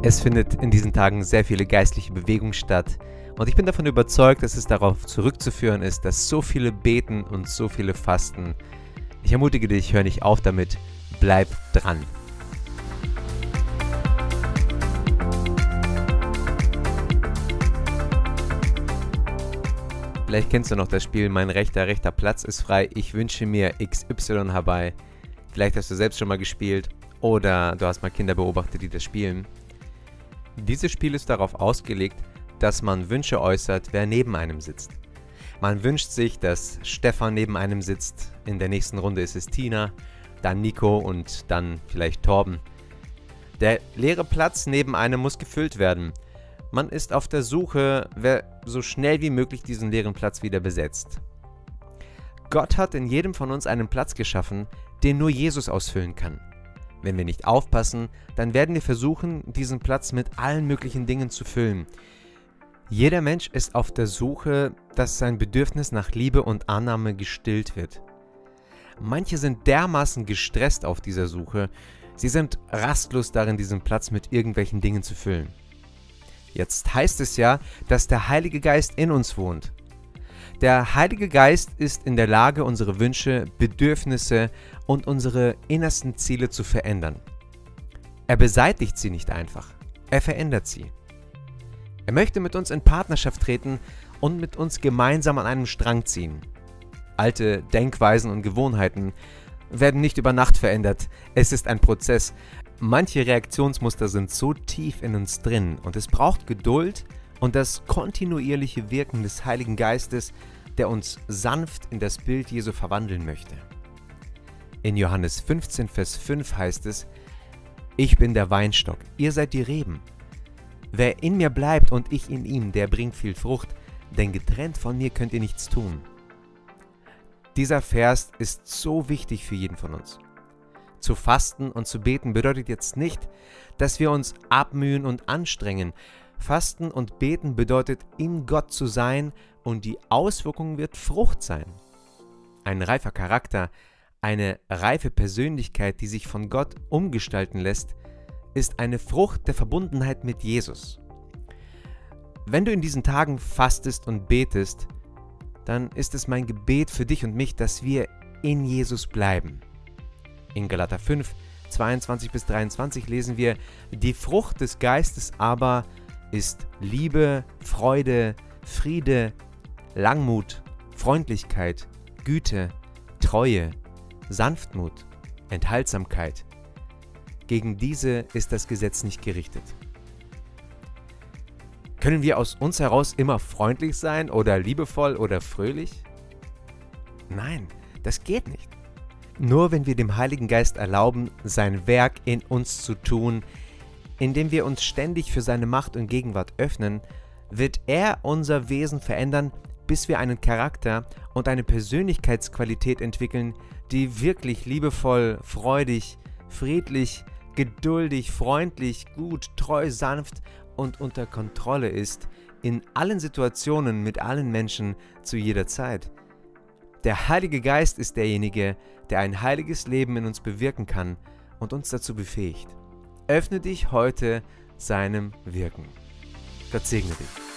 Es findet in diesen Tagen sehr viele geistliche Bewegung statt und ich bin davon überzeugt, dass es darauf zurückzuführen ist, dass so viele beten und so viele fasten. Ich ermutige dich, hör nicht auf damit, bleib dran. Vielleicht kennst du noch das Spiel Mein rechter, rechter Platz ist frei. Ich wünsche mir XY herbei. Vielleicht hast du selbst schon mal gespielt oder du hast mal Kinder beobachtet, die das spielen. Dieses Spiel ist darauf ausgelegt, dass man Wünsche äußert, wer neben einem sitzt. Man wünscht sich, dass Stefan neben einem sitzt. In der nächsten Runde ist es Tina, dann Nico und dann vielleicht Torben. Der leere Platz neben einem muss gefüllt werden. Man ist auf der Suche, wer so schnell wie möglich diesen leeren Platz wieder besetzt. Gott hat in jedem von uns einen Platz geschaffen, den nur Jesus ausfüllen kann. Wenn wir nicht aufpassen, dann werden wir versuchen, diesen Platz mit allen möglichen Dingen zu füllen. Jeder Mensch ist auf der Suche, dass sein Bedürfnis nach Liebe und Annahme gestillt wird. Manche sind dermaßen gestresst auf dieser Suche, sie sind rastlos darin, diesen Platz mit irgendwelchen Dingen zu füllen. Jetzt heißt es ja, dass der Heilige Geist in uns wohnt. Der Heilige Geist ist in der Lage, unsere Wünsche, Bedürfnisse und unsere innersten Ziele zu verändern. Er beseitigt sie nicht einfach, er verändert sie. Er möchte mit uns in Partnerschaft treten und mit uns gemeinsam an einem Strang ziehen. Alte Denkweisen und Gewohnheiten werden nicht über Nacht verändert, es ist ein Prozess. Manche Reaktionsmuster sind so tief in uns drin und es braucht Geduld, und das kontinuierliche Wirken des Heiligen Geistes, der uns sanft in das Bild Jesu verwandeln möchte. In Johannes 15, Vers 5 heißt es, Ich bin der Weinstock, ihr seid die Reben. Wer in mir bleibt und ich in ihm, der bringt viel Frucht, denn getrennt von mir könnt ihr nichts tun. Dieser Vers ist so wichtig für jeden von uns. Zu fasten und zu beten bedeutet jetzt nicht, dass wir uns abmühen und anstrengen, Fasten und Beten bedeutet, in Gott zu sein und die Auswirkung wird Frucht sein. Ein reifer Charakter, eine reife Persönlichkeit, die sich von Gott umgestalten lässt, ist eine Frucht der Verbundenheit mit Jesus. Wenn du in diesen Tagen fastest und betest, dann ist es mein Gebet für dich und mich, dass wir in Jesus bleiben. In Galater 5, 22 bis 23 lesen wir, die Frucht des Geistes aber ist Liebe, Freude, Friede, Langmut, Freundlichkeit, Güte, Treue, Sanftmut, Enthaltsamkeit. Gegen diese ist das Gesetz nicht gerichtet. Können wir aus uns heraus immer freundlich sein oder liebevoll oder fröhlich? Nein, das geht nicht. Nur wenn wir dem Heiligen Geist erlauben, sein Werk in uns zu tun, indem wir uns ständig für seine Macht und Gegenwart öffnen, wird er unser Wesen verändern, bis wir einen Charakter und eine Persönlichkeitsqualität entwickeln, die wirklich liebevoll, freudig, friedlich, geduldig, freundlich, gut, treu, sanft und unter Kontrolle ist, in allen Situationen mit allen Menschen zu jeder Zeit. Der Heilige Geist ist derjenige, der ein heiliges Leben in uns bewirken kann und uns dazu befähigt. Öffne dich heute seinem Wirken. Gott segne dich.